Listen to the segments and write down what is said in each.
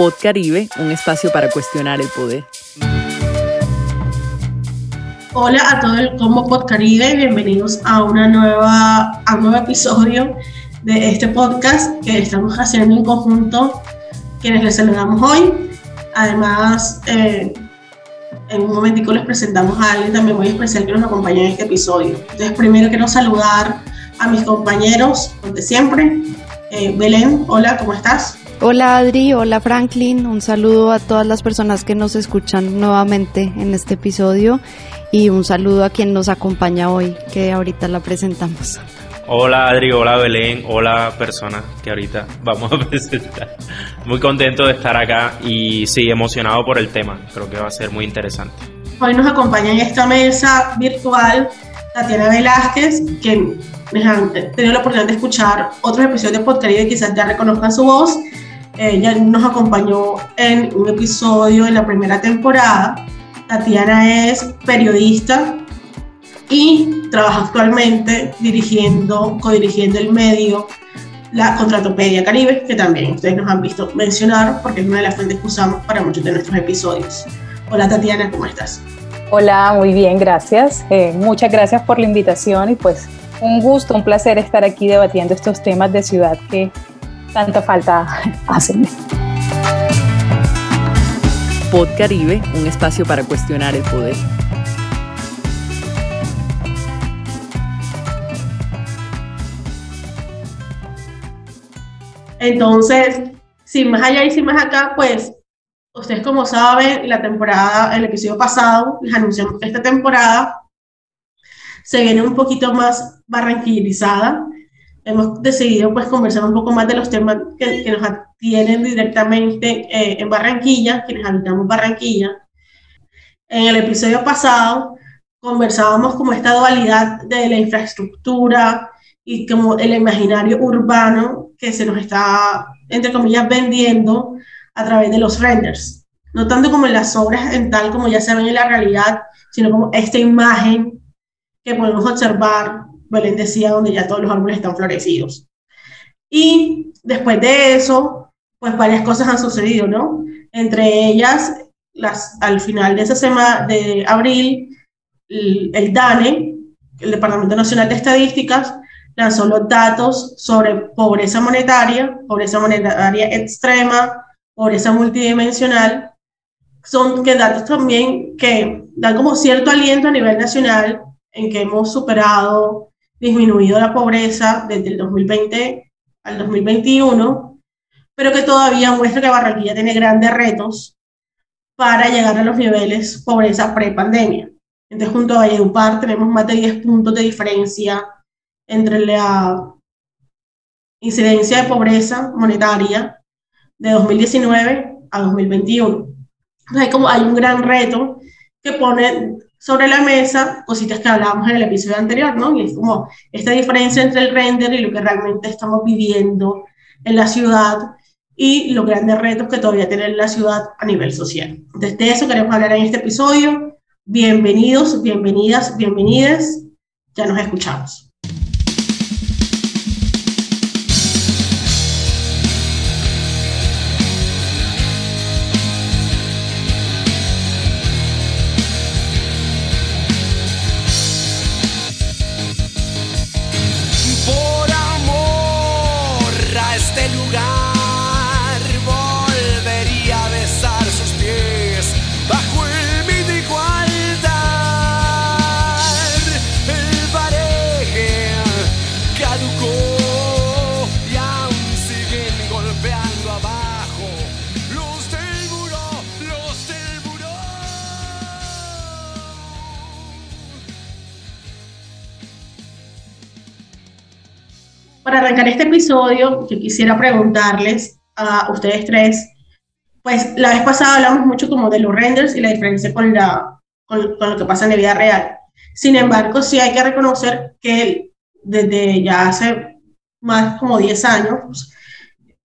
Pod Caribe, un espacio para cuestionar el poder. Hola a todo el Combo Pod Caribe, bienvenidos a, una nueva, a un nuevo episodio de este podcast que estamos haciendo en conjunto, quienes les saludamos hoy. Además, eh, en un momentico les presentamos a alguien también muy especial que nos acompaña en este episodio. Entonces, primero quiero saludar a mis compañeros de siempre. Eh, Belén, hola, ¿cómo estás? Hola Adri, hola Franklin, un saludo a todas las personas que nos escuchan nuevamente en este episodio y un saludo a quien nos acompaña hoy, que ahorita la presentamos. Hola Adri, hola Belén, hola persona que ahorita vamos a presentar. Muy contento de estar acá y sí, emocionado por el tema, creo que va a ser muy interesante. Hoy nos acompaña en esta mesa virtual Tatiana Velázquez, que han tenido la oportunidad de escuchar otros episodios de podcast y quizás ya reconozcan su voz ella nos acompañó en un episodio de la primera temporada. Tatiana es periodista y trabaja actualmente dirigiendo, codirigiendo el medio la Contratopedia Caribe, que también ustedes nos han visto mencionar porque es una de las fuentes que usamos para muchos de nuestros episodios. Hola Tatiana, ¿cómo estás? Hola, muy bien, gracias. Eh, muchas gracias por la invitación y pues un gusto, un placer estar aquí debatiendo estos temas de ciudad que tanta falta hacen. Pod Caribe, un espacio para cuestionar el poder. Entonces, sin más allá y sin más acá, pues ustedes como saben, la temporada, el episodio pasado, les anunciamos que esta temporada se viene un poquito más barranquillizada hemos decidido pues conversar un poco más de los temas que, que nos atienden directamente eh, en Barranquilla, quienes habitamos Barranquilla. En el episodio pasado conversábamos como esta dualidad de la infraestructura y como el imaginario urbano que se nos está, entre comillas, vendiendo a través de los renders. No tanto como en las obras en tal como ya se ven en la realidad, sino como esta imagen que podemos observar Belén decía, donde ya todos los árboles están florecidos. Y después de eso, pues varias cosas han sucedido, ¿no? Entre ellas, las, al final de esa semana de abril, el, DANE, el Departamento Nacional de Estadísticas, lanzó los datos sobre pobreza monetaria, pobreza monetaria extrema, pobreza multidimensional, son que datos también que dan como cierto aliento a nivel nacional en que hemos superado disminuido la pobreza desde el 2020 al 2021, pero que todavía muestra que Barranquilla tiene grandes retos para llegar a los niveles pobreza pre-pandemia. Entonces, junto a Valledupar tenemos más de 10 puntos de diferencia entre la incidencia de pobreza monetaria de 2019 a 2021. Entonces, hay, como, hay un gran reto que pone sobre la mesa cositas que hablábamos en el episodio anterior, ¿no? Y es como esta diferencia entre el render y lo que realmente estamos viviendo en la ciudad y los grandes retos que todavía tiene la ciudad a nivel social. Desde eso queremos hablar en este episodio. Bienvenidos, bienvenidas, bienvenidas. Ya nos escuchamos. Arrancar este episodio, yo quisiera preguntarles a ustedes tres, pues la vez pasada hablamos mucho como de los renders y la diferencia con, la, con, lo que pasa en la vida real. Sin embargo, sí hay que reconocer que desde ya hace más como 10 años,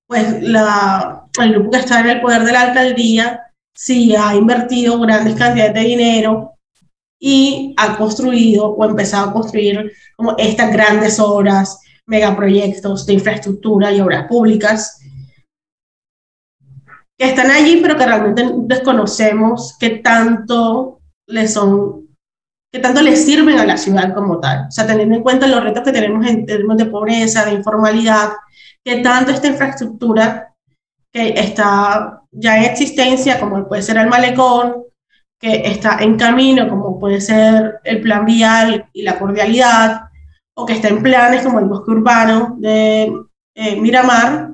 pues la, el grupo que está en el poder de la alcaldía sí ha invertido grandes cantidades de dinero y ha construido o empezado a construir como estas grandes obras megaproyectos de infraestructura y obras públicas. que están allí, pero que realmente desconocemos qué tanto le son, qué tanto les sirven a la ciudad como tal. O sea, teniendo en cuenta los retos que tenemos en términos de pobreza, de informalidad, qué tanto esta infraestructura que está ya en existencia, como puede ser el malecón, que está en camino, como puede ser el plan vial y la cordialidad, o que está en planes como el bosque urbano de eh, Miramar,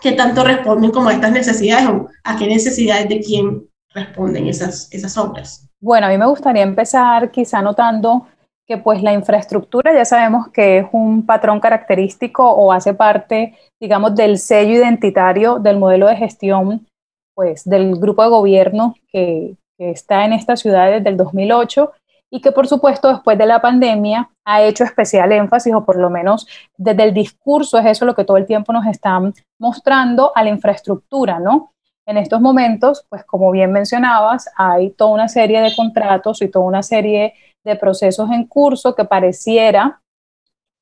que tanto responden como a estas necesidades o a qué necesidades de quién responden esas, esas obras. Bueno, a mí me gustaría empezar quizá notando que pues la infraestructura ya sabemos que es un patrón característico o hace parte, digamos, del sello identitario del modelo de gestión pues del grupo de gobierno que, que está en esta ciudad desde el 2008 y que por supuesto después de la pandemia ha hecho especial énfasis, o por lo menos desde el discurso es eso lo que todo el tiempo nos están mostrando a la infraestructura, ¿no? En estos momentos, pues como bien mencionabas, hay toda una serie de contratos y toda una serie de procesos en curso que pareciera,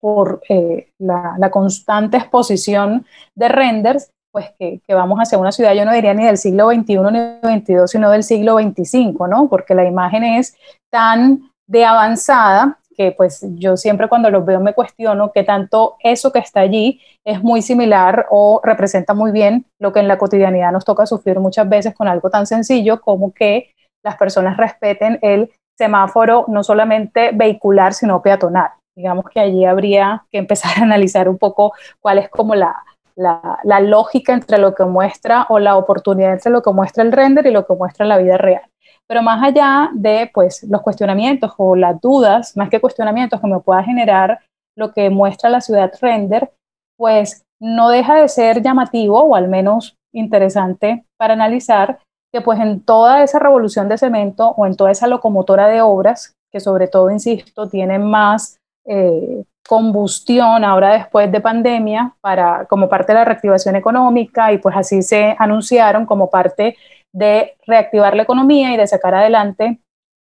por eh, la, la, constante exposición de renders, pues que, que, vamos hacia una ciudad, yo no diría ni del siglo XXI ni XXII, sino del siglo XXV, ¿no? Porque la imagen es tan de avanzada que pues yo siempre cuando los veo me cuestiono qué tanto eso que está allí es muy similar o representa muy bien lo que en la cotidianidad nos toca sufrir muchas veces con algo tan sencillo como que las personas respeten el semáforo no solamente vehicular, sino peatonal. Digamos que allí habría que empezar a analizar un poco cuál es como la, la, lógica entre lo que muestra o la oportunidad entre lo que muestra el render y lo que muestra la vida real. Pero más allá de pues, los cuestionamientos o las dudas, más que cuestionamientos que me pueda generar lo que muestra la ciudad render, pues no deja de ser llamativo o al menos interesante para analizar que pues en toda esa revolución de cemento o en toda esa locomotora de obras, que sobre todo, insisto, tienen más eh, combustión ahora después de pandemia para, como parte de la reactivación económica y pues así se anunciaron como parte de reactivar la economía y de sacar adelante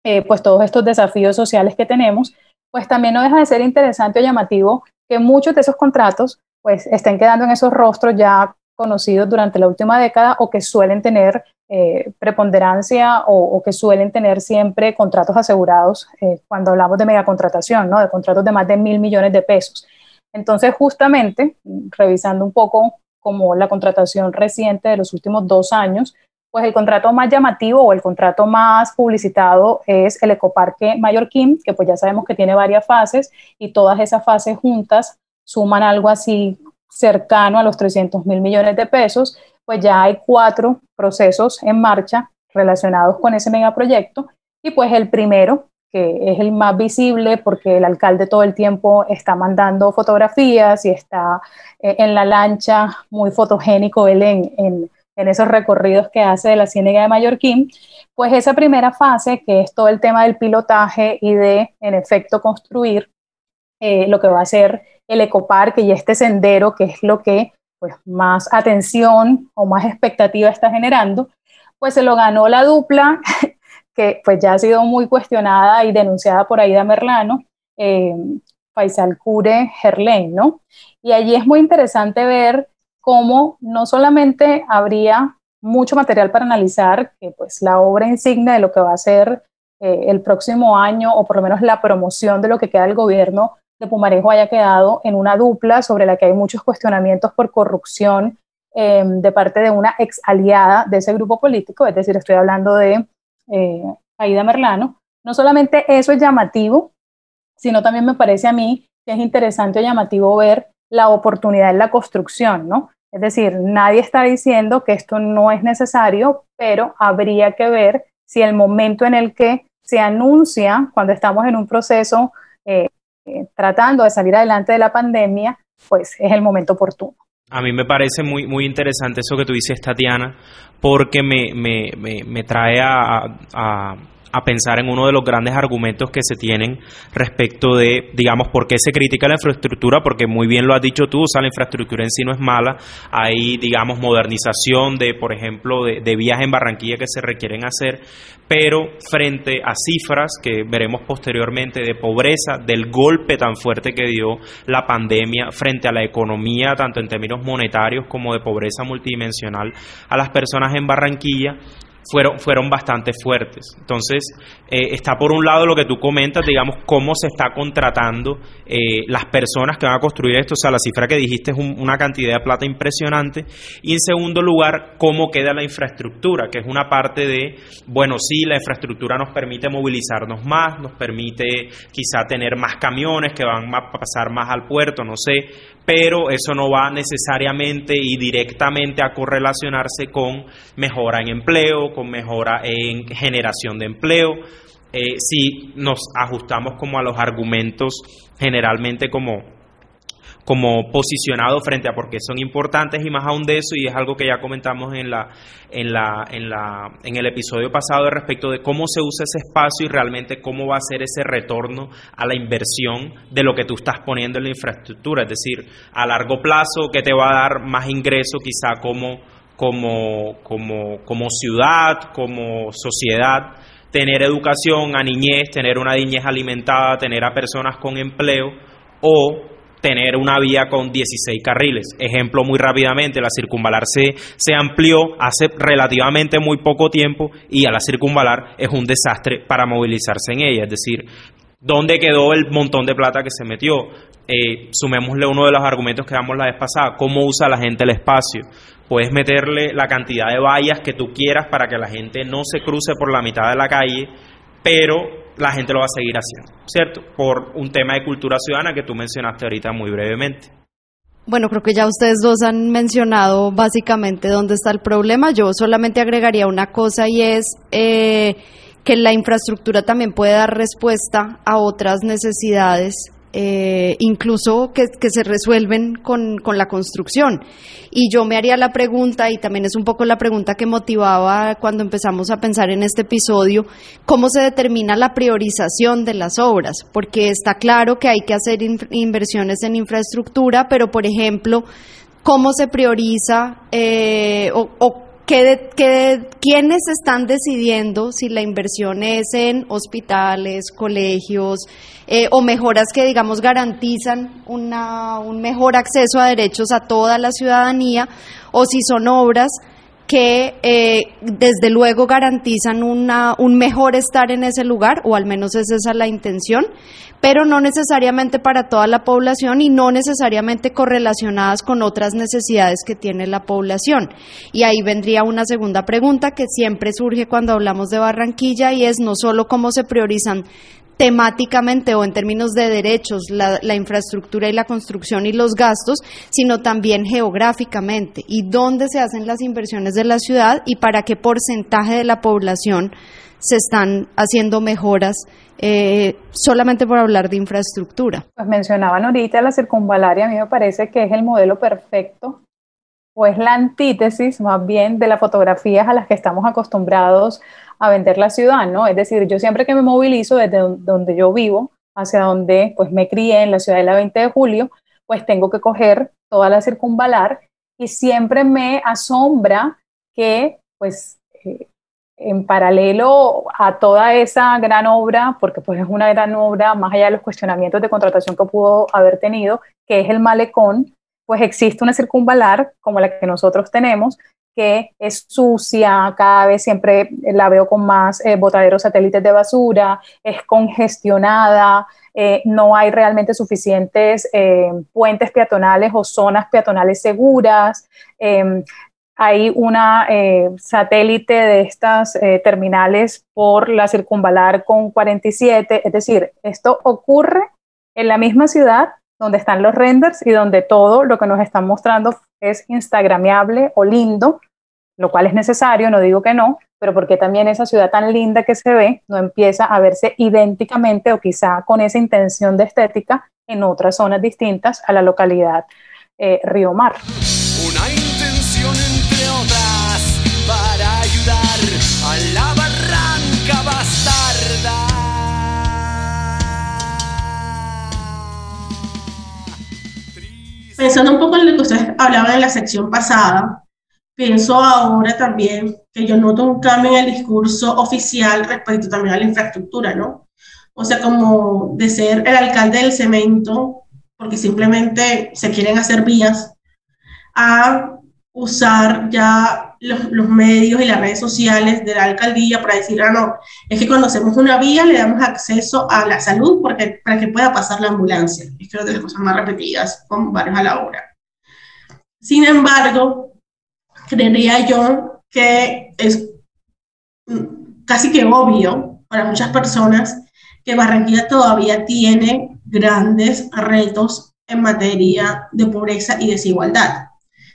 eh, pues todos estos desafíos sociales que tenemos, pues también no deja de ser interesante o llamativo que muchos de esos contratos pues estén quedando en esos rostros ya conocidos durante la última década o que suelen tener eh, preponderancia o, o, que suelen tener siempre contratos asegurados eh, cuando hablamos de megacontratación, ¿no? de contratos de más de mil millones de pesos. Entonces, justamente, revisando un poco como la contratación reciente de los últimos dos años, pues el contrato más llamativo o el contrato más publicitado es el Ecoparque Mallorquín, que pues ya sabemos que tiene varias fases y todas esas fases juntas suman algo así cercano a los 300 mil millones de pesos, pues ya hay cuatro procesos en marcha relacionados con ese megaproyecto. Y pues el primero, que es el más visible porque el alcalde todo el tiempo está mandando fotografías y está eh, en la lancha muy fotogénico él en, esos recorridos que hace de la Ciénaga de Mallorquín, pues esa primera fase, que es todo el tema del pilotaje y de, en efecto, construir eh, lo que va a ser el ecoparque y este sendero, que es lo que pues, más atención o más expectativa está generando, pues se lo ganó la dupla, que pues ya ha sido muy cuestionada y denunciada por Aida Merlano, eh, Faisal Cure Gerlain, ¿no? Y allí es muy interesante ver cómo no solamente habría mucho material para analizar, que pues la obra insignia de lo que va a ser eh, el próximo año, o por lo menos la promoción de lo que queda del gobierno de Pumarejo haya quedado en una dupla sobre la que hay muchos cuestionamientos por corrupción eh, de parte de una ex aliada de ese grupo político, es decir, estoy hablando de eh, Aida Merlano. No solamente eso es llamativo, sino también me parece a mí que es interesante o llamativo ver la oportunidad en la construcción, ¿no? Es decir, nadie está diciendo que esto no es necesario, pero habría que ver si el momento en el que se anuncia, cuando estamos en un proceso eh, eh, tratando de salir adelante de la pandemia, pues es el momento oportuno. A mí me parece muy, muy interesante eso que tú dices, Tatiana, porque me, me, me, me trae a, a, a pensar en uno de los grandes argumentos que se tienen respecto de, digamos, por qué se critica la infraestructura, porque muy bien lo has dicho tú, o sea, la infraestructura en sí no es mala, hay, digamos, modernización de, por ejemplo, de, de vías en Barranquilla que se requieren hacer, pero frente a cifras que veremos posteriormente de pobreza, del golpe tan fuerte que dio la pandemia frente a la economía, tanto en términos monetarios como de pobreza multidimensional, a las personas en Barranquilla, fueron, fueron bastante fuertes. Entonces, eh, está por un lado lo que tú comentas, digamos, cómo se está contratando eh, las personas que van a construir esto, o sea, la cifra que dijiste es una cantidad de plata impresionante. Y en segundo lugar, cómo queda la infraestructura, que es una parte de, bueno, sí, la infraestructura nos permite movilizarnos más, nos permite quizá tener más camiones que van a pasar más al puerto, no sé, pero eso no va necesariamente y directamente a correlacionarse con mejora en empleo, con mejora en generación de empleo. Eh, si nos ajustamos como a los argumentos generalmente como como posicionado frente a por qué son importantes y más aún de eso y es algo que ya comentamos en la en la en la en el episodio pasado respecto de cómo se usa ese espacio y realmente cómo va a ser ese retorno a la inversión de lo que tú estás poniendo en la infraestructura, es decir, a largo plazo que te va a dar más ingreso quizá como como como como ciudad, como sociedad tener educación a niñez, tener una niñez alimentada, tener a personas con empleo o tener una vía con 16 carriles. Ejemplo muy rápidamente, la circunvalar se, se amplió hace relativamente muy poco tiempo y a la circunvalar es un desastre para movilizarse en ella. Es decir, ¿dónde quedó el montón de plata que se metió? Eh, sumémosle uno de los argumentos que damos la vez pasada, ¿cómo usa la gente el espacio? Puedes meterle la cantidad de vallas que tú quieras para que la gente no se cruce por la mitad de la calle, pero la gente lo va a seguir haciendo, ¿cierto? Por un tema de cultura ciudadana que tú mencionaste ahorita muy brevemente. Bueno, creo que ya ustedes dos han mencionado básicamente dónde está el problema. Yo solamente agregaría una cosa y es eh, que la infraestructura también puede dar respuesta a otras necesidades eh, incluso que, se resuelven con, con, la construcción. Y yo me haría la pregunta, y también es un poco la pregunta que motivaba cuando empezamos a pensar en este episodio, ¿cómo se determina la priorización de las obras? Porque está claro que hay que hacer inversiones en infraestructura, pero por ejemplo, ¿cómo se prioriza eh, o, o ¿Quiénes están decidiendo si la inversión es en hospitales, colegios eh, o mejoras que, digamos, garantizan una, un mejor acceso a derechos a toda la ciudadanía o si son obras que eh, desde luego garantizan un mejor estar en ese lugar, o al menos es esa la intención, pero no necesariamente para toda la población y no necesariamente correlacionadas con otras necesidades que tiene la población. Y ahí vendría una segunda pregunta que siempre surge cuando hablamos de Barranquilla y es no solo cómo se priorizan temáticamente o en términos de derechos, la, infraestructura y la construcción y los gastos, sino también geográficamente y dónde se hacen las inversiones de la ciudad y para qué porcentaje de la población se están haciendo mejoras eh, solamente por hablar de infraestructura. Pues mencionaban ahorita la circunvalaria, a mí me parece que es el modelo perfecto o es la antítesis más bien de las fotografías a las que estamos acostumbrados a vender la ciudad, ¿no? Es decir, yo siempre que me movilizo desde donde yo vivo hacia donde pues me crié en la ciudad de la 20 de julio, pues tengo que coger toda la circunvalar y siempre me asombra que pues eh, en paralelo a toda esa gran obra, porque pues es una gran obra, más allá de los cuestionamientos de contratación que pudo haber tenido, que es el malecón, pues existe una circunvalar como la que nosotros tenemos, que es sucia, cada vez siempre la veo con más eh, botaderos satélites de basura, es congestionada, eh, no hay realmente suficientes eh, puentes peatonales o zonas peatonales seguras. Em, hay una satélite de estas terminales por la circunvalar con 47, es decir, esto ocurre en la misma ciudad donde están los renders y donde todo lo que nos están mostrando es instagramiable o lindo, lo cual es necesario, no digo que no, pero porque también esa ciudad tan linda que se ve no empieza a verse idénticamente o quizá con esa intención de estética en otras zonas distintas a la localidad eh, Río Mar. Una intención entre otras para ayudar a la barranca bastarda. Pensando un poco en lo que ustedes hablaban en la sección pasada, pienso ahora también que yo noto un cambio en el discurso oficial respecto también a la infraestructura, ¿no? O sea, como de ser el alcalde del cemento, porque simplemente se quieren hacer vías, a usar ya los, los, medios y las redes sociales de la alcaldía para decir, ah, no, es que cuando hacemos una vía le damos acceso a la salud porque, para que pueda pasar la ambulancia. Es creo de las cosas más repetidas con varios a la hora. Sin embargo, creería yo que es casi que obvio para muchas personas que Barranquilla todavía tiene grandes retos en materia de pobreza y desigualdad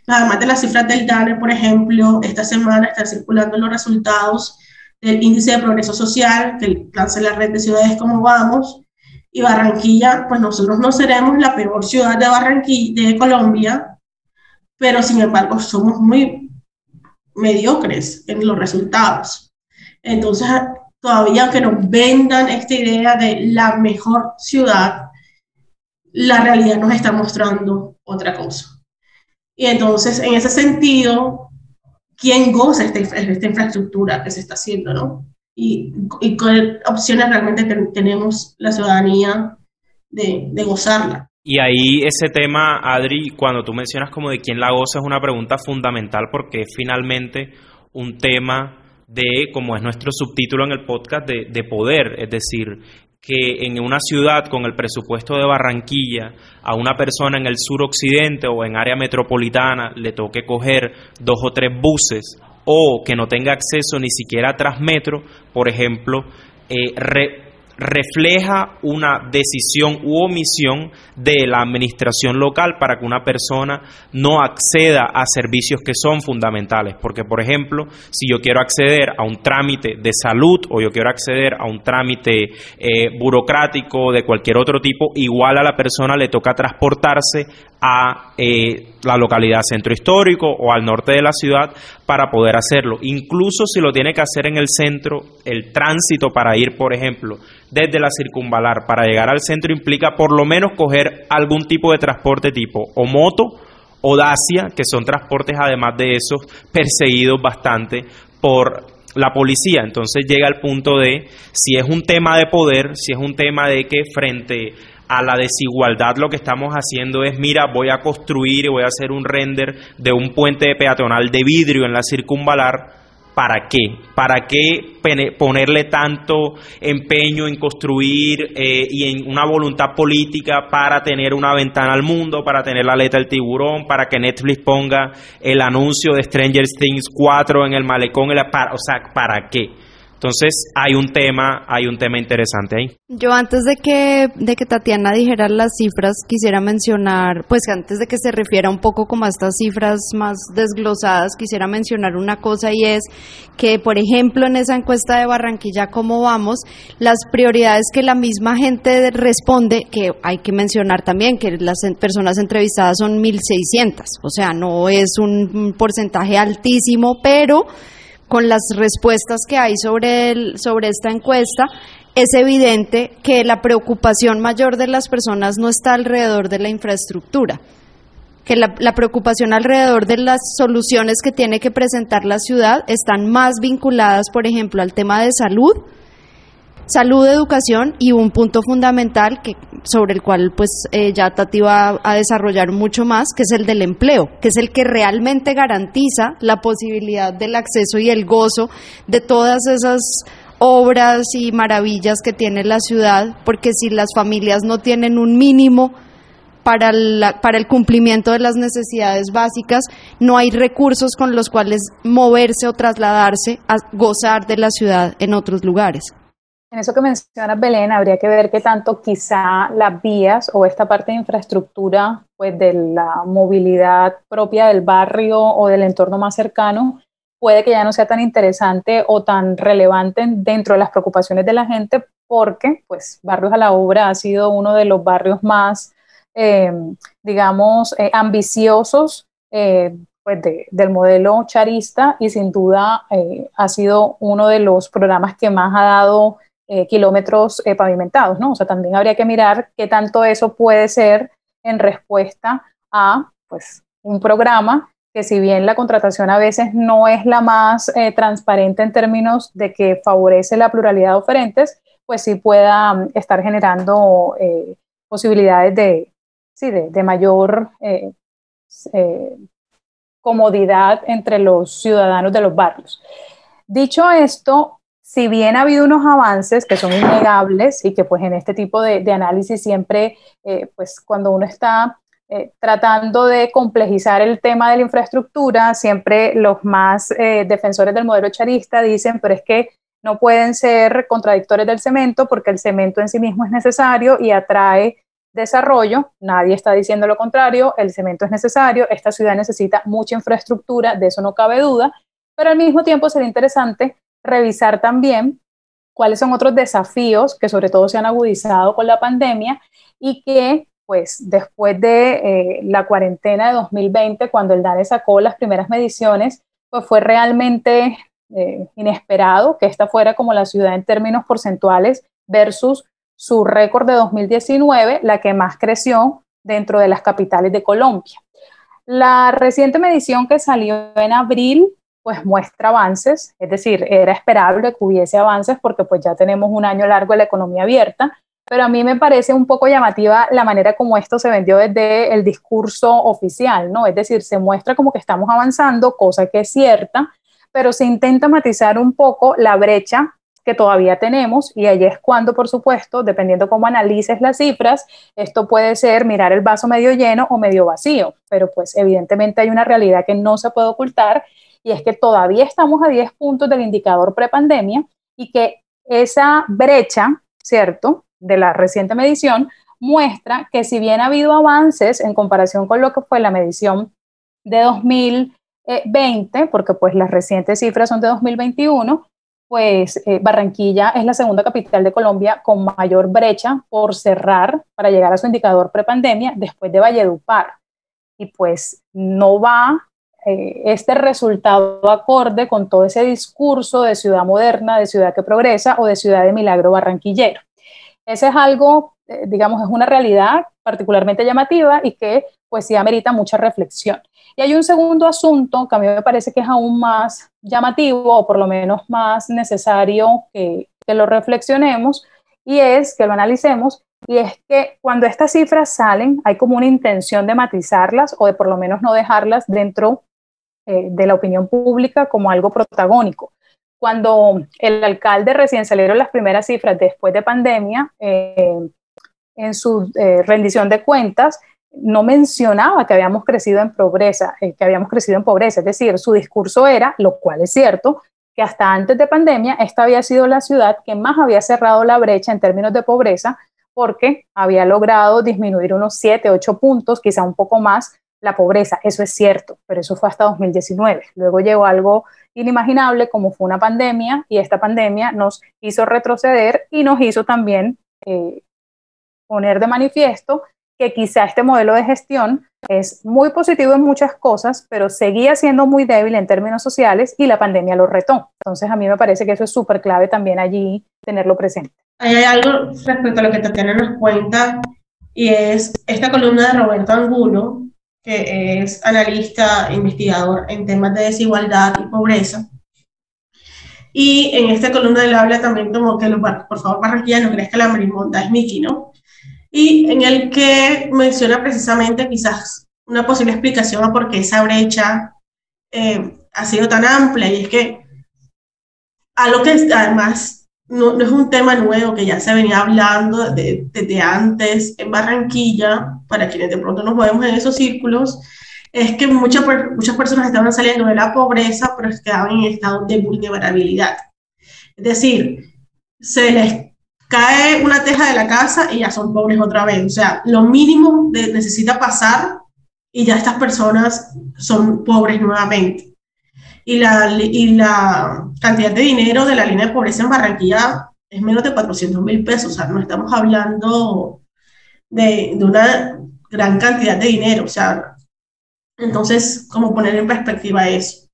Además de las cifras del DANE, por ejemplo, esta semana están circulando los resultados del índice de progreso social que lanza la red de ciudades como vamos. Y Barranquilla, pues nosotros no seremos la peor ciudad de Barranquilla, de Colombia, pero sin embargo somos muy mediocres en los resultados. Entonces, todavía aunque nos vendan esta idea de la mejor ciudad, la realidad nos está mostrando otra cosa. Y entonces, en ese sentido, ¿quién goza esta, esta infraestructura que se está haciendo, no? Y, y qué opciones realmente tenemos la ciudadanía de, de gozarla. Y ahí ese tema, Adri, cuando tú mencionas como de quién la goza, es una pregunta fundamental porque es finalmente un tema de, como es nuestro subtítulo en el podcast, de, de poder, es decir, que en una ciudad con el presupuesto de Barranquilla a una persona en el suroccidente o en área metropolitana le toque coger dos o tres buses o que no tenga acceso ni siquiera a Transmetro, por ejemplo, eh, refleja una decisión u omisión de la administración local para que una persona no acceda a servicios que son fundamentales. Porque, por ejemplo, si yo quiero acceder a un trámite de salud o yo quiero acceder a un trámite eh, burocrático de cualquier otro tipo, igual a la persona le toca transportarse a eh, la localidad centro histórico o al norte de la ciudad para poder hacerlo. Incluso si lo tiene que hacer en el centro, el tránsito para ir, por ejemplo, desde la circunvalar para llegar al centro implica por lo menos coger algún tipo de transporte tipo o moto o Dacia, que son transportes además de esos perseguidos bastante por la policía. Entonces llega al punto de si es un tema de poder, si es un tema de que frente a la desigualdad lo que estamos haciendo es, mira, voy a construir y voy a hacer un render de un puente peatonal de vidrio en la circunvalar, ¿para qué? ¿Para qué ponerle tanto empeño en construir eh, y en una voluntad política para tener una ventana al mundo, para tener la aleta del tiburón, para que Netflix ponga el anuncio de Stranger Things 4 en el malecón? o sea, ¿para qué? Entonces hay un tema, hay un tema interesante ahí. Yo antes de que, de que Tatiana dijera las cifras, quisiera mencionar, pues antes de que se refiera un poco como a estas cifras más desglosadas, quisiera mencionar una cosa y es que, por ejemplo, en esa encuesta de Barranquilla, ¿cómo vamos? Las prioridades que la misma gente responde, que hay que mencionar también que las personas entrevistadas son 1.600, o sea, no es un porcentaje altísimo, pero con las respuestas que hay sobre, sobre esta encuesta, es evidente que la preocupación mayor de las personas no está alrededor de la infraestructura, que la, la, preocupación alrededor de las soluciones que tiene que presentar la ciudad están más vinculadas, por ejemplo, al tema de salud, salud, educación y un punto fundamental que sobre el cual pues eh, ya Tati va a desarrollar mucho más, que es el del empleo, que es el que realmente garantiza la posibilidad del acceso y el gozo de todas esas obras y maravillas que tiene la ciudad, porque si las familias no tienen un mínimo para, para el cumplimiento de las necesidades básicas, no hay recursos con los cuales moverse o trasladarse a gozar de la ciudad en otros lugares. En eso que mencionas, Belén, habría que ver qué tanto quizá las vías o esta parte de infraestructura, pues de la movilidad propia del barrio o del entorno más cercano, puede que ya no sea tan interesante o tan relevante dentro de las preocupaciones de la gente, porque pues Barrios a la Obra ha sido uno de los barrios más, eh, digamos, eh, ambiciosos eh, pues del modelo charista y sin duda ha sido uno de los programas que más ha dado eh, kilómetros eh, pavimentados, ¿no? O sea, también habría que mirar qué tanto eso puede ser en respuesta a pues, un programa que si bien la contratación a veces no es la más eh, transparente en términos de que favorece la pluralidad de oferentes, pues sí pueda mm, estar generando posibilidades de, sí, de, mayor comodidad entre los ciudadanos de los barrios. Dicho esto, si bien ha habido unos avances que son innegables y que pues en este tipo de, análisis siempre, pues cuando uno está eh, tratando de complejizar el tema de la infraestructura, siempre los más eh, defensores del modelo charista dicen, pero es que no pueden ser contradictores del cemento porque el cemento en sí mismo es necesario y atrae desarrollo. Nadie está diciendo lo contrario, el cemento es necesario, esta ciudad necesita mucha infraestructura, de eso no cabe duda, pero al mismo tiempo sería interesante revisar también cuáles son otros desafíos que sobre todo se han agudizado con la pandemia y que pues después de eh, la cuarentena de 2020, cuando el DANE sacó las primeras mediciones, pues fue realmente eh, inesperado que esta fuera como la ciudad en términos porcentuales versus su récord de 2019, la que más creció dentro de las capitales de Colombia. La reciente medición que salió en abril pues muestra avances, es decir, era esperable que hubiese avances porque pues ya tenemos un año largo de la economía abierta, pero a mí me parece un poco llamativa la manera como esto se vendió desde el discurso oficial, ¿no? Es decir, se muestra como que estamos avanzando, cosa que es cierta, pero se intenta matizar un poco la brecha que todavía tenemos y ahí es cuando, por supuesto, dependiendo cómo analices las cifras, esto puede ser mirar el vaso medio lleno o medio vacío, pero pues evidentemente hay una realidad que no se puede ocultar y es que todavía estamos a 10 puntos del indicador prepandemia y que esa brecha, ¿cierto? de la reciente medición muestra que si bien ha habido avances en comparación con lo que fue la medición de 2020, porque pues las recientes cifras son de 2021, pues eh, Barranquilla es la segunda capital de Colombia con mayor brecha por cerrar para llegar a su indicador prepandemia después de Valledupar. Y pues no va eh, este resultado acorde con todo ese discurso de ciudad moderna, de ciudad que progresa o de ciudad de milagro barranquillero. Ese es algo, eh, digamos, es una realidad particularmente llamativa y que pues sí amerita mucha reflexión. Y hay un segundo asunto que a mí me parece que es aún más llamativo o por lo menos más necesario que, que lo reflexionemos y es que lo analicemos y es que cuando estas cifras salen hay como una intención de matizarlas o de por lo menos no dejarlas dentro eh, de la opinión pública como algo protagónico. Cuando el alcalde recién salieron las primeras cifras después de pandemia, eh, en su eh, rendición de cuentas, no mencionaba que habíamos crecido en pobreza, eh, que habíamos crecido en pobreza, es decir, su discurso era, lo cual es cierto, que hasta antes de pandemia esta había sido la ciudad que más había cerrado la brecha en términos de pobreza porque había logrado disminuir unos 7, 8 puntos, quizá un poco más, la pobreza. Eso es cierto, pero eso fue hasta 2019. Luego llegó algo inimaginable como fue una pandemia y esta pandemia nos hizo retroceder y nos hizo también eh, poner de manifiesto que quizá este modelo de gestión es muy positivo en muchas cosas, pero seguía siendo muy débil en términos sociales y la pandemia lo retó. Entonces a mí me parece que eso es súper clave también allí tenerlo presente. Hay algo respecto a lo que Tatiana nos cuenta y es esta columna de Roberto Angulo que es analista, investigador en temas de desigualdad y pobreza. Y en esta columna él habla también como que, por favor, Barranquilla, no crees que la marimonda es Mickey, ¿no? Y en el que menciona precisamente quizás una posible explicación a por qué esa brecha eh, ha sido tan amplia. Y es que a lo que además no, no, es un tema nuevo que ya se venía hablando desde antes en Barranquilla, para quienes de pronto nos movemos en esos círculos, es que muchas, muchas personas estaban saliendo de la pobreza, pero quedaban en estado de vulnerabilidad. Es decir, se les cae una teja de la casa y ya son pobres otra vez. O sea, lo mínimo necesita pasar y ya estas personas son pobres nuevamente y la, y la cantidad de dinero de la línea de pobreza en Barranquilla es menos de 400 mil pesos, o sea, no estamos hablando de, de una gran cantidad de dinero, o sea, entonces, como poner en perspectiva eso.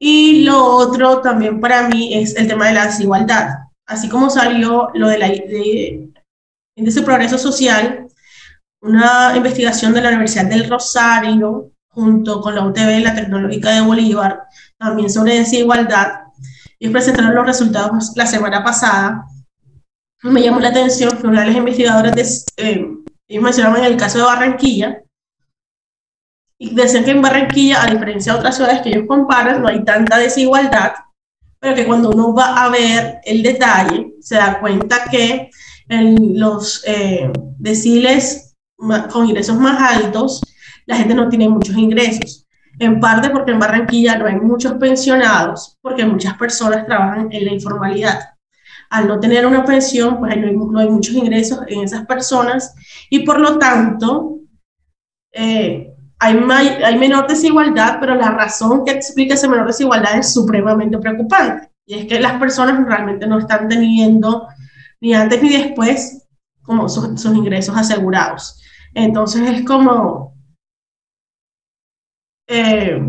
Y lo otro también para mí es el tema de la desigualdad. Así como salió lo de la de índice de progreso social, una investigación de la Universidad del Rosario junto con la UTB, la Tecnológica de Bolívar, también sobre desigualdad. Ellos presentaron los resultados la semana pasada. Me llamó la atención que una de las investigadoras, eh, ellos mencionaban el caso de Barranquilla, y decían que en Barranquilla, a diferencia de otras ciudades que ellos comparan, no hay tanta desigualdad, pero que cuando uno va a ver el detalle, se da cuenta que en los eh, deciles con ingresos más altos, la gente no tiene muchos ingresos. En parte porque en Barranquilla no hay muchos pensionados, porque muchas personas trabajan en la informalidad. Al no tener una pensión, pues no hay, no hay muchos ingresos en esas personas y por lo tanto, eh, hay, hay menor desigualdad, pero la razón que explica esa menor desigualdad es supremamente preocupante. Y es que las personas realmente no están teniendo ni antes ni después como sus, ingresos asegurados. Entonces es como, eh,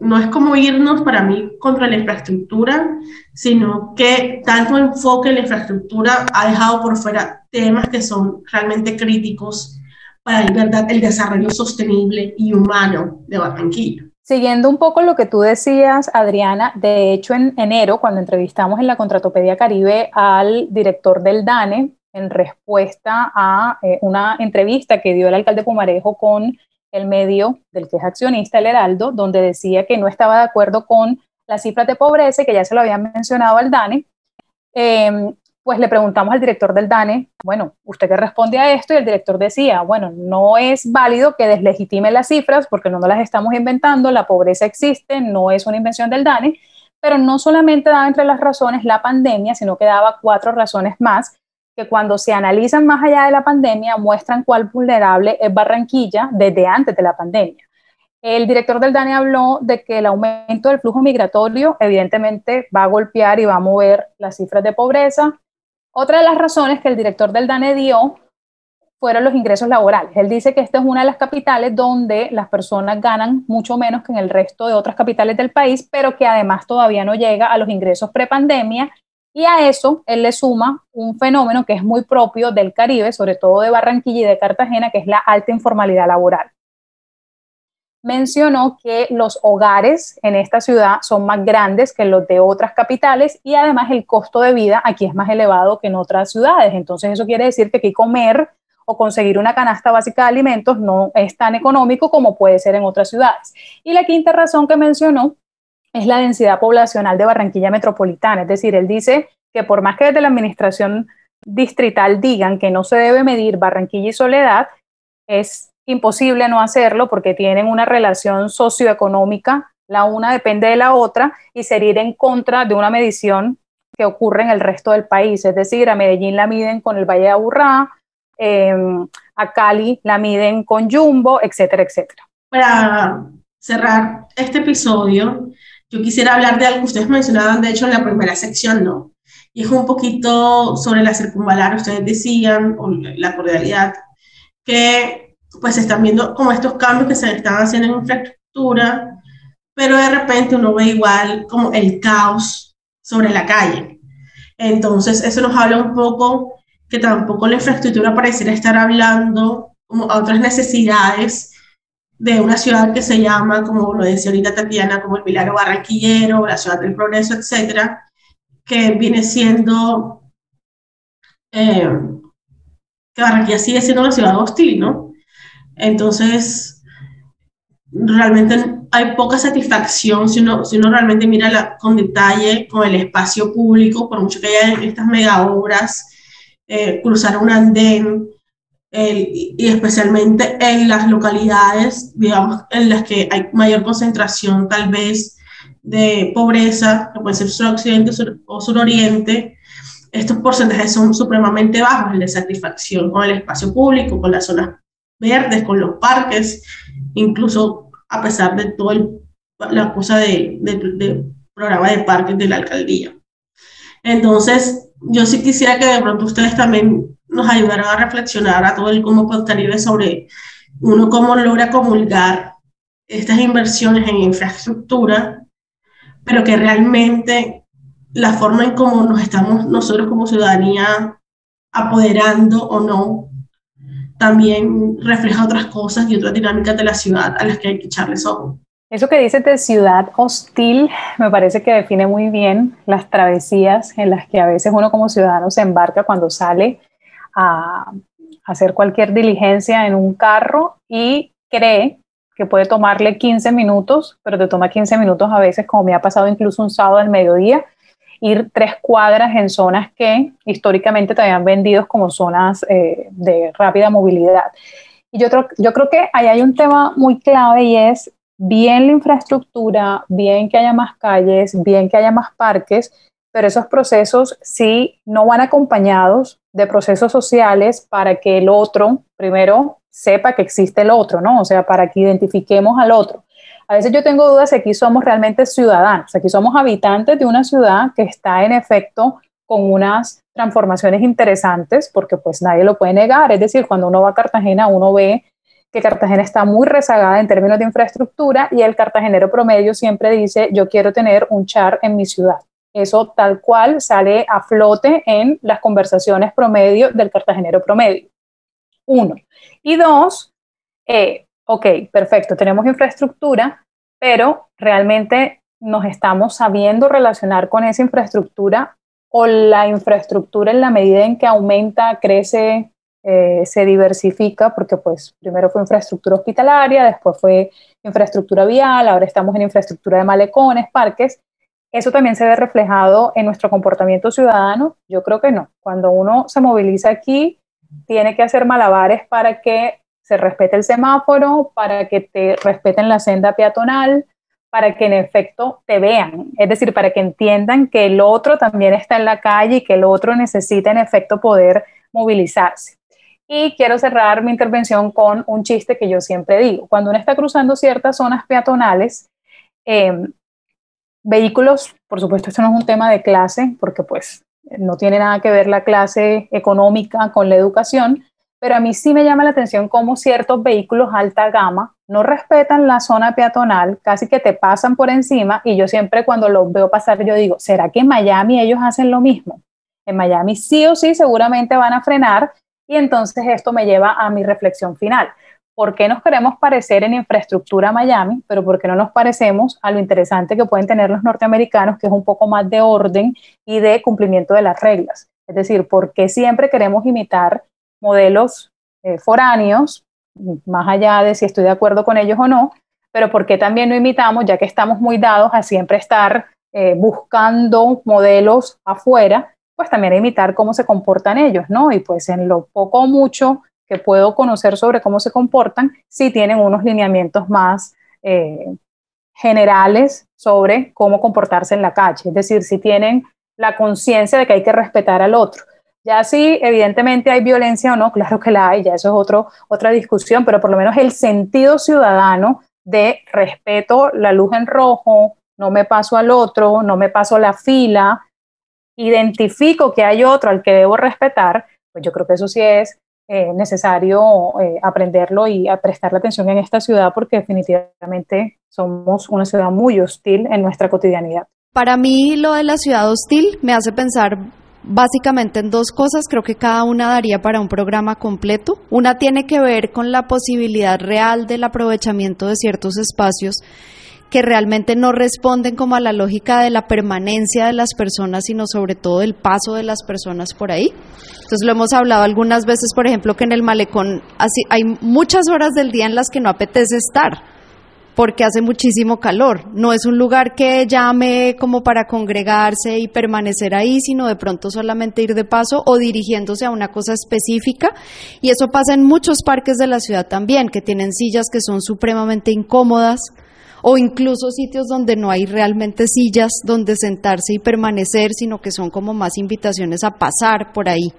no es como irnos para mí contra la infraestructura, sino que tanto enfoque en la infraestructura ha dejado por fuera temas que son realmente críticos para el, desarrollo sostenible y humano de Barranquilla. Siguiendo un poco lo que tú decías, Adriana, de hecho en enero, cuando entrevistamos en la Contratopedia Caribe al director del DANE, en respuesta a eh, una entrevista que dio el alcalde Pumarejo con el medio del que es accionista, el Heraldo, donde decía que no estaba de acuerdo con las cifras de pobreza, que ya se lo habían mencionado al DANE, eh, pues le preguntamos al director del DANE, bueno, ¿usted qué responde a esto? Y el director decía, bueno, no es válido que deslegitime las cifras porque no nos las estamos inventando, la pobreza existe, no es una invención del DANE, pero no solamente daba entre las razones la pandemia, sino que daba cuatro razones más que cuando se analizan más allá de la pandemia muestran cuál vulnerable es Barranquilla desde antes de la pandemia. El director del DANE habló de que el aumento del flujo migratorio evidentemente va a golpear y va a mover las cifras de pobreza, otra de las razones que el director del DANE dio fueron los ingresos laborales. Él dice que esta es una de las capitales donde las personas ganan mucho menos que en el resto de otras capitales del país, pero que además todavía no llega a los ingresos prepandemia. Y a eso él le suma un fenómeno que es muy propio del Caribe, sobre todo de Barranquilla y de Cartagena, que es la alta informalidad laboral mencionó que los hogares en esta ciudad son más grandes que los de otras capitales y además el costo de vida aquí es más elevado que en otras ciudades. Entonces eso quiere decir que aquí comer o conseguir una canasta básica de alimentos no es tan económico como puede ser en otras ciudades. Y la quinta razón que mencionó es la densidad poblacional de Barranquilla Metropolitana. Es decir, él dice que por más que desde la administración distrital digan que no se debe medir Barranquilla y Soledad, es imposible no hacerlo porque tienen una relación socioeconómica, la una depende de la otra, y sería ir en contra de una medición que ocurre en el resto del país. Es decir, a Medellín la miden con el Valle de Aburrá, em, a Cali la miden con Jumbo, etcétera, etcétera. Para cerrar este episodio, yo quisiera hablar de algo que ustedes mencionaban, de hecho, en la primera sección, ¿no? Y es un poquito sobre la circunvalar, ustedes decían, o la cordialidad, que pues se están viendo como estos cambios que se están haciendo en infraestructura, pero de repente uno ve igual como el caos sobre la calle. Entonces, eso nos habla un poco que tampoco la infraestructura pareciera estar hablando como a otras necesidades de una ciudad que se llama, como lo decía ahorita Tatiana, como el Milagro Barranquillero, la ciudad del progreso, etcétera, que viene siendo, eh, que Barranquilla sigue siendo una ciudad hostil, ¿no? Entonces, realmente hay poca satisfacción si uno, si uno realmente mira la, con detalle con el espacio público, por mucho que haya estas mega obras, eh, cruzar un andén, y especialmente en las localidades, digamos, en las que hay mayor concentración tal vez de pobreza, que puede ser suroccidente o suroriente, estos porcentajes son supremamente bajos, el de satisfacción con el espacio público, con las zonas verdes, con los parques, incluso a pesar de toda la cosa de, de, programa de parques de la alcaldía. Entonces, yo sí quisiera que de pronto ustedes también nos ayudaran a reflexionar a todo el Combo Caribe sobre uno cómo logra comulgar estas inversiones en infraestructura, pero que realmente la forma en cómo nos estamos nosotros como ciudadanía apoderando o no también refleja otras cosas y otras dinámicas de la ciudad a las que hay que echarles ojo. Eso que dices de ciudad hostil me parece que define muy bien las travesías en las que a veces uno como ciudadano se embarca cuando sale a hacer cualquier diligencia en un carro y cree que puede tomarle 15 minutos, pero te toma 15 minutos a veces, como me ha pasado incluso un sábado al mediodía, ir tres cuadras en zonas que históricamente te habían vendido como zonas eh, de rápida movilidad. Y yo, yo creo que ahí hay un tema muy clave y es bien la infraestructura, bien que haya más calles, bien que haya más parques, pero esos procesos sí no van acompañados de procesos sociales para que el otro, primero, sepa que existe el otro, ¿no? O sea, para que identifiquemos al otro. A veces yo tengo dudas si aquí somos realmente ciudadanos, aquí somos habitantes de una ciudad que está en efecto con unas transformaciones interesantes, porque pues nadie lo puede negar, es decir, cuando uno va a Cartagena, uno ve que Cartagena está muy rezagada en términos de infraestructura y el cartagenero promedio siempre dice, yo quiero tener un char en mi ciudad. Eso tal cual sale a flote en las conversaciones promedio del cartagenero promedio. Uno. Y dos, eh, ok, perfecto, tenemos infraestructura, pero realmente nos estamos sabiendo relacionar con esa infraestructura o la infraestructura en la medida en que aumenta, crece, eh, se diversifica, porque pues primero fue infraestructura hospitalaria, después fue infraestructura vial, ahora estamos en infraestructura de malecones, parques, ¿Eso también se ve reflejado en nuestro comportamiento ciudadano? Yo creo que no. Cuando uno se moviliza aquí, tiene que hacer malabares para que se respete el semáforo, para que te respeten la senda peatonal, para que en efecto te vean, es decir, para que entiendan que el otro también está en la calle y que el otro necesita en efecto poder movilizarse. Y quiero cerrar mi intervención con un chiste que yo siempre digo. Cuando uno está cruzando ciertas zonas peatonales, eh, Vehículos, por supuesto, esto no es un tema de clase, porque pues no tiene nada que ver la clase económica con la educación, pero a mí sí me llama la atención cómo ciertos vehículos alta gama no respetan la zona peatonal, casi que te pasan por encima y yo siempre cuando los veo pasar yo digo, ¿será que en Miami ellos hacen lo mismo? En Miami sí o sí seguramente van a frenar y entonces esto me lleva a mi reflexión final. ¿Por qué nos queremos parecer en infraestructura a Miami, pero por qué no nos parecemos a lo interesante que pueden tener los norteamericanos, que es un poco más de orden y de cumplimiento de las reglas? Es decir, ¿por qué siempre queremos imitar modelos eh, foráneos, más allá de si estoy de acuerdo con ellos o no, pero por qué también no imitamos, ya que estamos muy dados a siempre estar eh, buscando modelos afuera, pues también imitar cómo se comportan ellos, ¿no? Y pues en lo poco o mucho que puedo conocer sobre cómo se comportan si tienen unos lineamientos más eh, generales sobre cómo comportarse en la calle, es decir, si tienen la conciencia de que hay que respetar al otro. Ya si evidentemente hay violencia o no, claro que la hay, ya eso es otro, otra discusión, pero por lo menos el sentido ciudadano de respeto la luz en rojo, no me paso al otro, no me paso la fila, identifico que hay otro al que debo respetar, pues yo creo que eso sí es eh, necesario eh, aprenderlo y a prestarle atención en esta ciudad porque definitivamente somos una ciudad muy hostil en nuestra cotidianidad. Para mí lo de la ciudad hostil me hace pensar básicamente en dos cosas, creo que cada una daría para un programa completo. Una tiene que ver con la posibilidad real del aprovechamiento de ciertos espacios que realmente no responden como a la lógica de la permanencia de las personas, sino sobre todo el paso de las personas por ahí. Entonces lo hemos hablado algunas veces, por ejemplo, que en el malecón hay muchas horas del día en las que no apetece estar porque hace muchísimo calor. No es un lugar que llame como para congregarse y permanecer ahí, sino de pronto solamente ir de paso o dirigiéndose a una cosa específica. Y eso pasa en muchos parques de la ciudad también, que tienen sillas que son supremamente incómodas, o incluso sitios donde no hay realmente sillas donde sentarse y permanecer, sino que son como más invitaciones a pasar por ahí.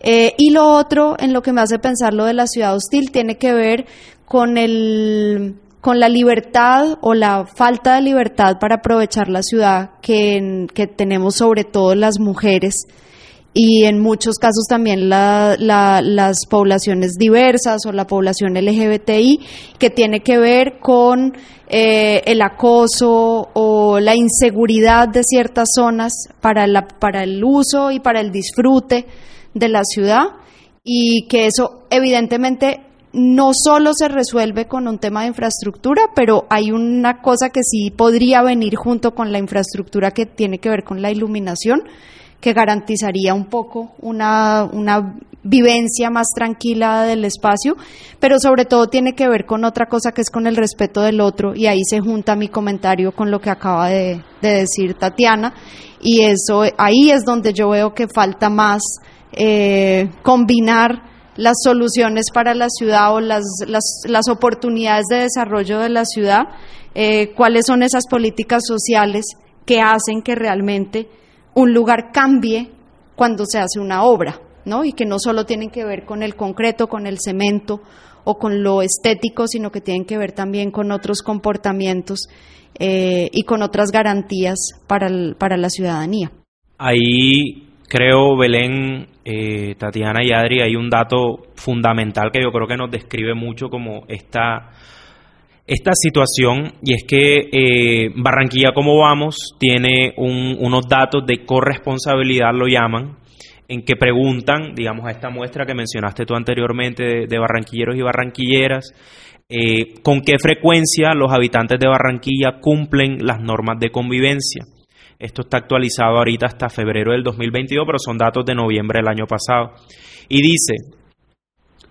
Eh, y lo otro, en lo que me hace pensar lo de la ciudad hostil, tiene que ver con el con la libertad o la falta de libertad para aprovechar la ciudad que, que tenemos sobre todo las mujeres y en muchos casos también las poblaciones diversas o la población LGBTI, que tiene que ver con eh, el acoso o la inseguridad de ciertas zonas para, la, para el uso y para el disfrute de la ciudad y que eso evidentemente no solo se resuelve con un tema de infraestructura, pero hay una cosa que sí podría venir junto con la infraestructura que tiene que ver con la iluminación, que garantizaría un poco una, una vivencia más tranquila del espacio, pero sobre todo tiene que ver con otra cosa que es con el respeto del otro, y ahí se junta mi comentario con lo que acaba de, decir Tatiana, y eso ahí es donde yo veo que falta más eh, combinar las soluciones para la ciudad o las, las, oportunidades de desarrollo de la ciudad, eh, cuáles son esas políticas sociales que hacen que realmente un lugar cambie cuando se hace una obra, ¿no? Y que no solo tienen que ver con el concreto, con el cemento o con lo estético, sino que tienen que ver también con otros comportamientos eh, y con otras garantías para, para la ciudadanía. Ahí creo, Belén, eh, Tatiana y Adri, hay un dato fundamental que yo creo que nos describe mucho como esta, esta situación y es que eh, Barranquilla como vamos tiene unos datos de corresponsabilidad, lo llaman, en que preguntan, digamos, a esta muestra que mencionaste tú anteriormente de, barranquilleros y barranquilleras, eh, con qué frecuencia los habitantes de Barranquilla cumplen las normas de convivencia. Esto está actualizado ahorita hasta febrero del 2022, pero son datos de noviembre del año pasado. Y dice,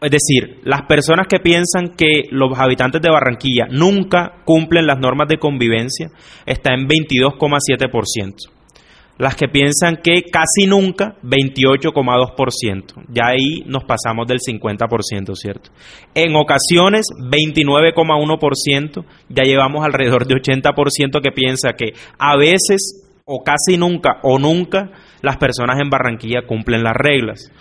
es decir, las personas que piensan que los habitantes de Barranquilla nunca cumplen las normas de convivencia está en 22,7%. Las que piensan que casi nunca, 28,2%. Ya ahí nos pasamos del 50%, ¿cierto? En ocasiones, 29,1%. Ya llevamos alrededor de 80% que piensa que a veces o casi nunca o nunca las personas en Barranquilla cumplen las reglas.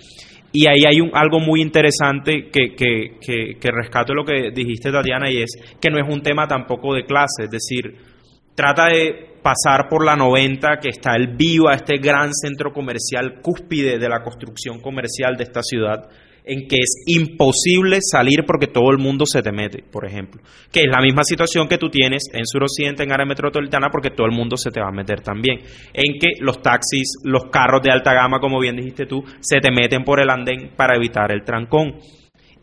Y ahí hay un, algo muy interesante que, que, que, que rescato lo que dijiste, Tatiana, y es que no es un tema tampoco de clase, es decir, trata de pasar por la 90, que está el Viva, este gran centro comercial cúspide de la construcción comercial de esta ciudad, en que es imposible salir porque todo el mundo se te mete, por ejemplo. Que es la misma situación que tú tienes en suroccidente, en área metropolitana, porque todo el mundo se te va a meter también. En que los taxis, los carros de alta gama, como bien dijiste tú, se te meten por el andén para evitar el trancón.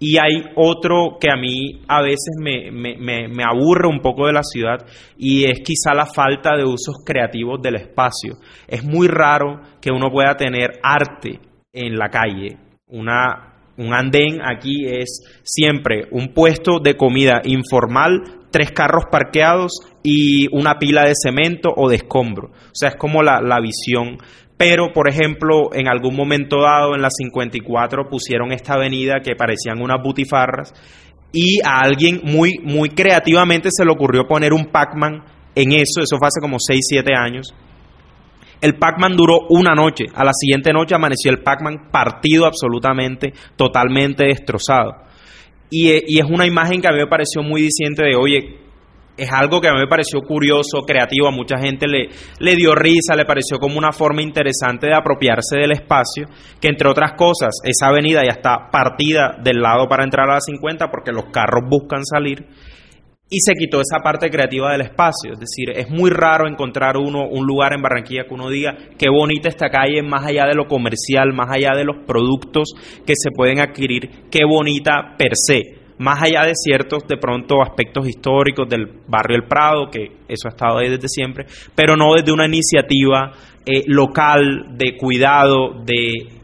Y hay otro que a mí a veces me, me, me, aburre un poco de la ciudad y es quizá la falta de usos creativos del espacio. Es muy raro que uno pueda tener arte en la calle, una un andén aquí es siempre un puesto de comida informal, tres carros parqueados y una pila de cemento o de escombro. O sea, es como la, visión. Pero, por ejemplo, en algún momento dado, en la 54, pusieron esta avenida que parecían unas butifarras y a alguien muy, muy creativamente se le ocurrió poner un Pac-Man en eso. Eso fue hace como 6, 7 años el Pac-Man duró una noche. A la siguiente noche amaneció el Pac-Man partido absolutamente, totalmente destrozado. Y, eh, y, es una imagen que a mí me pareció muy diciente de, oye, es algo que a mí me pareció curioso, creativo, a mucha gente le, le dio risa, le pareció como una forma interesante de apropiarse del espacio, que entre otras cosas, esa avenida ya está partida del lado para entrar a la 50 porque los carros buscan salir y se quitó esa parte creativa del espacio. Es decir, es muy raro encontrar uno un lugar en Barranquilla que uno diga qué bonita esta calle, más allá de lo comercial, más allá de los productos que se pueden adquirir, qué bonita per se. Más allá de ciertos, de pronto, aspectos históricos del barrio El Prado, que eso ha estado ahí desde siempre, pero no desde una iniciativa eh, local de cuidado, de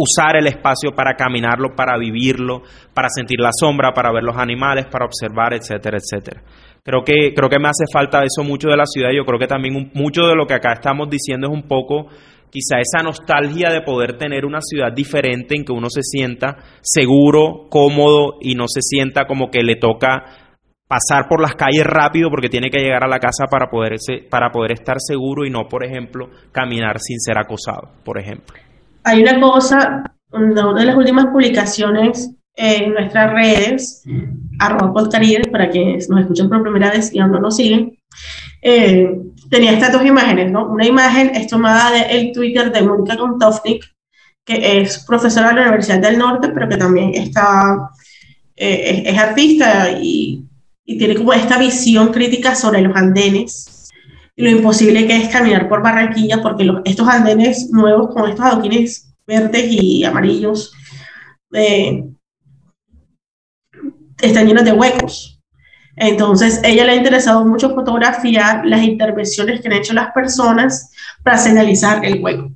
usar el espacio para caminarlo, para vivirlo, para sentir la sombra, para ver los animales, para observar, etcétera, etcétera. Creo que, creo que me hace falta eso mucho de la ciudad. Yo creo que también mucho de lo que acá estamos diciendo es un poco quizá esa nostalgia de poder tener una ciudad diferente en que uno se sienta seguro, cómodo y no se sienta como que le toca pasar por las calles rápido porque tiene que llegar a la casa para poder, para poder estar seguro y no, por ejemplo, caminar sin ser acosado, por ejemplo hay una cosa, una de las últimas publicaciones en nuestras redes, arroba podcaríes, para quienes nos escuchan por primera vez y aún no nos siguen, eh, tenía estas dos imágenes, ¿no? Una imagen es tomada del Twitter de Mónica Kontofnik, que es profesora de la Universidad del Norte, pero que también está, eh, es, artista y, y tiene como esta visión crítica sobre los andenes lo imposible que es caminar por Barranquilla, porque estos andenes nuevos con estos adoquines verdes y amarillos eh, están llenos de huecos. Entonces, ella le ha interesado mucho fotografiar las intervenciones que han hecho las personas para señalizar el hueco.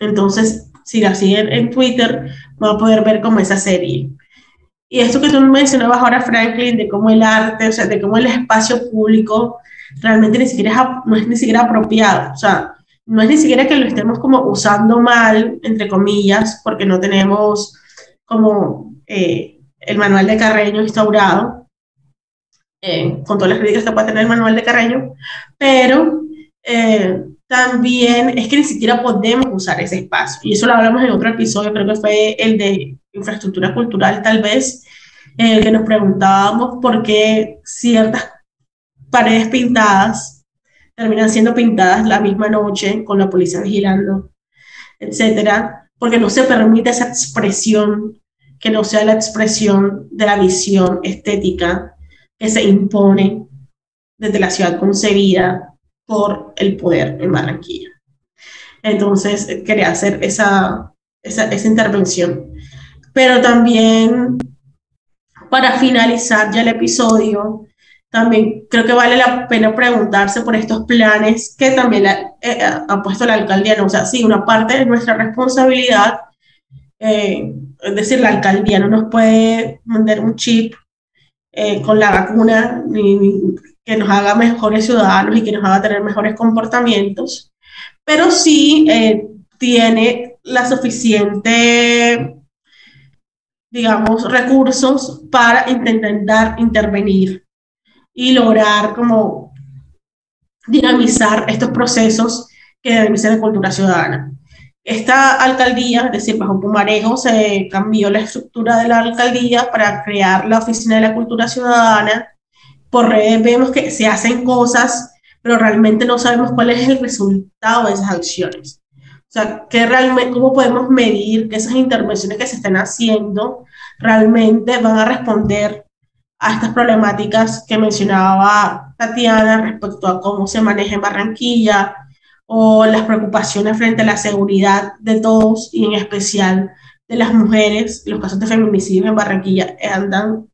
Entonces, si la siguen en Twitter, van a poder ver como esa serie. Y esto que tú mencionabas ahora, Franklin, de cómo el arte, o sea, de cómo el espacio público realmente ni siquiera es, no es ni siquiera apropiado. O sea, no es ni siquiera que lo estemos como usando mal, entre comillas, porque no tenemos como eh, el manual de Carreño instaurado, eh, con todas las críticas que puede tener el manual de Carreño, pero eh, también es que ni siquiera podemos usar ese espacio. Y eso lo hablamos en otro episodio, creo que fue el de infraestructura cultural, tal vez, el que nos preguntábamos por qué ciertas paredes pintadas terminan siendo pintadas la misma noche con la policía vigilando, etcétera, porque no se permite esa expresión que no sea la expresión de la visión estética que se impone desde la ciudad concebida por el poder en Barranquilla. Entonces, quería hacer esa, esa, esa intervención. Pero también, para finalizar ya el episodio, también creo que vale la pena preguntarse por estos planes que también ha, eh, ha puesto la alcaldía. ¿no? O sea, sí, una parte de nuestra responsabilidad, eh, es decir, la alcaldía no nos puede mandar un chip eh, con la vacuna que nos haga mejores ciudadanos y que nos haga tener mejores comportamientos, pero sí eh, tiene la suficiente, digamos, recursos para intentar intervenir y lograr como dinamizar estos procesos que ser de cultura ciudadana. Esta alcaldía, es decir, bajo Pumarejo, se cambió la estructura de la alcaldía para crear la Oficina de la Cultura Ciudadana. Por redes vemos que se hacen cosas, pero realmente no sabemos cuál es el resultado de esas acciones. O sea, ¿qué realmente, ¿cómo podemos medir que esas intervenciones que se están haciendo realmente van a responder a estas problemáticas que mencionaba Tatiana respecto a cómo se maneja en Barranquilla o las preocupaciones frente a la seguridad de todos y en especial de las mujeres. Los casos de feminicidio en Barranquilla andan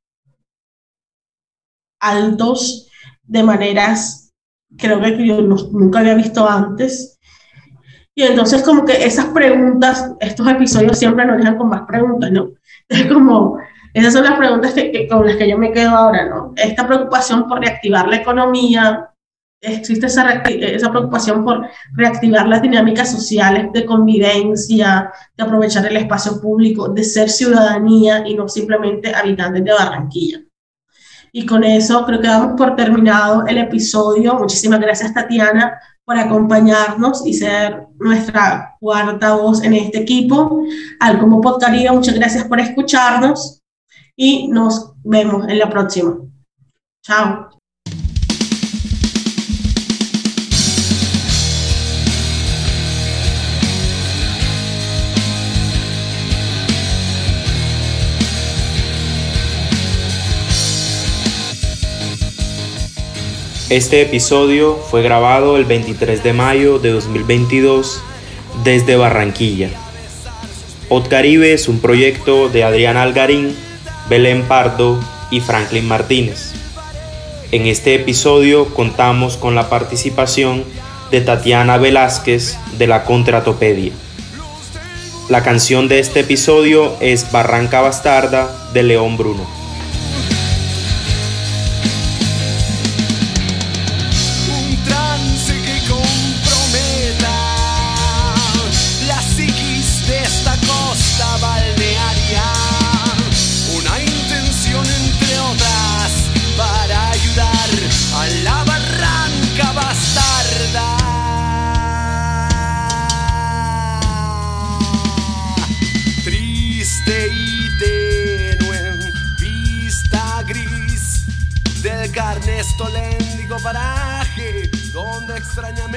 altos de maneras creo que yo no, nunca había visto antes. Y entonces como que esas preguntas, estos episodios siempre nos dejan con más preguntas, ¿no? Es como, esas son las preguntas que, que, con las que yo me quedo ahora, ¿no? Esta preocupación por reactivar la economía, existe esa, esa preocupación por reactivar las dinámicas sociales de convivencia, de aprovechar el espacio público, de ser ciudadanía y no simplemente habitantes de Barranquilla. Y con eso creo que damos por terminado el episodio. Muchísimas gracias Tatiana por acompañarnos y ser nuestra cuarta voz en este equipo. Al Como Podcaribe, muchas gracias por escucharnos y nos vemos en la próxima. Chao. Este episodio fue grabado el 23 de mayo de 2022 desde Barranquilla. Podcaribe es un proyecto de Adriana Algarín, Belén Pardo y Franklin Martínez. En este episodio contamos con la participación de Tatiana Velázquez de la Contratopedia. La canción de este episodio es Barranca Bastarda de León Bruno. страня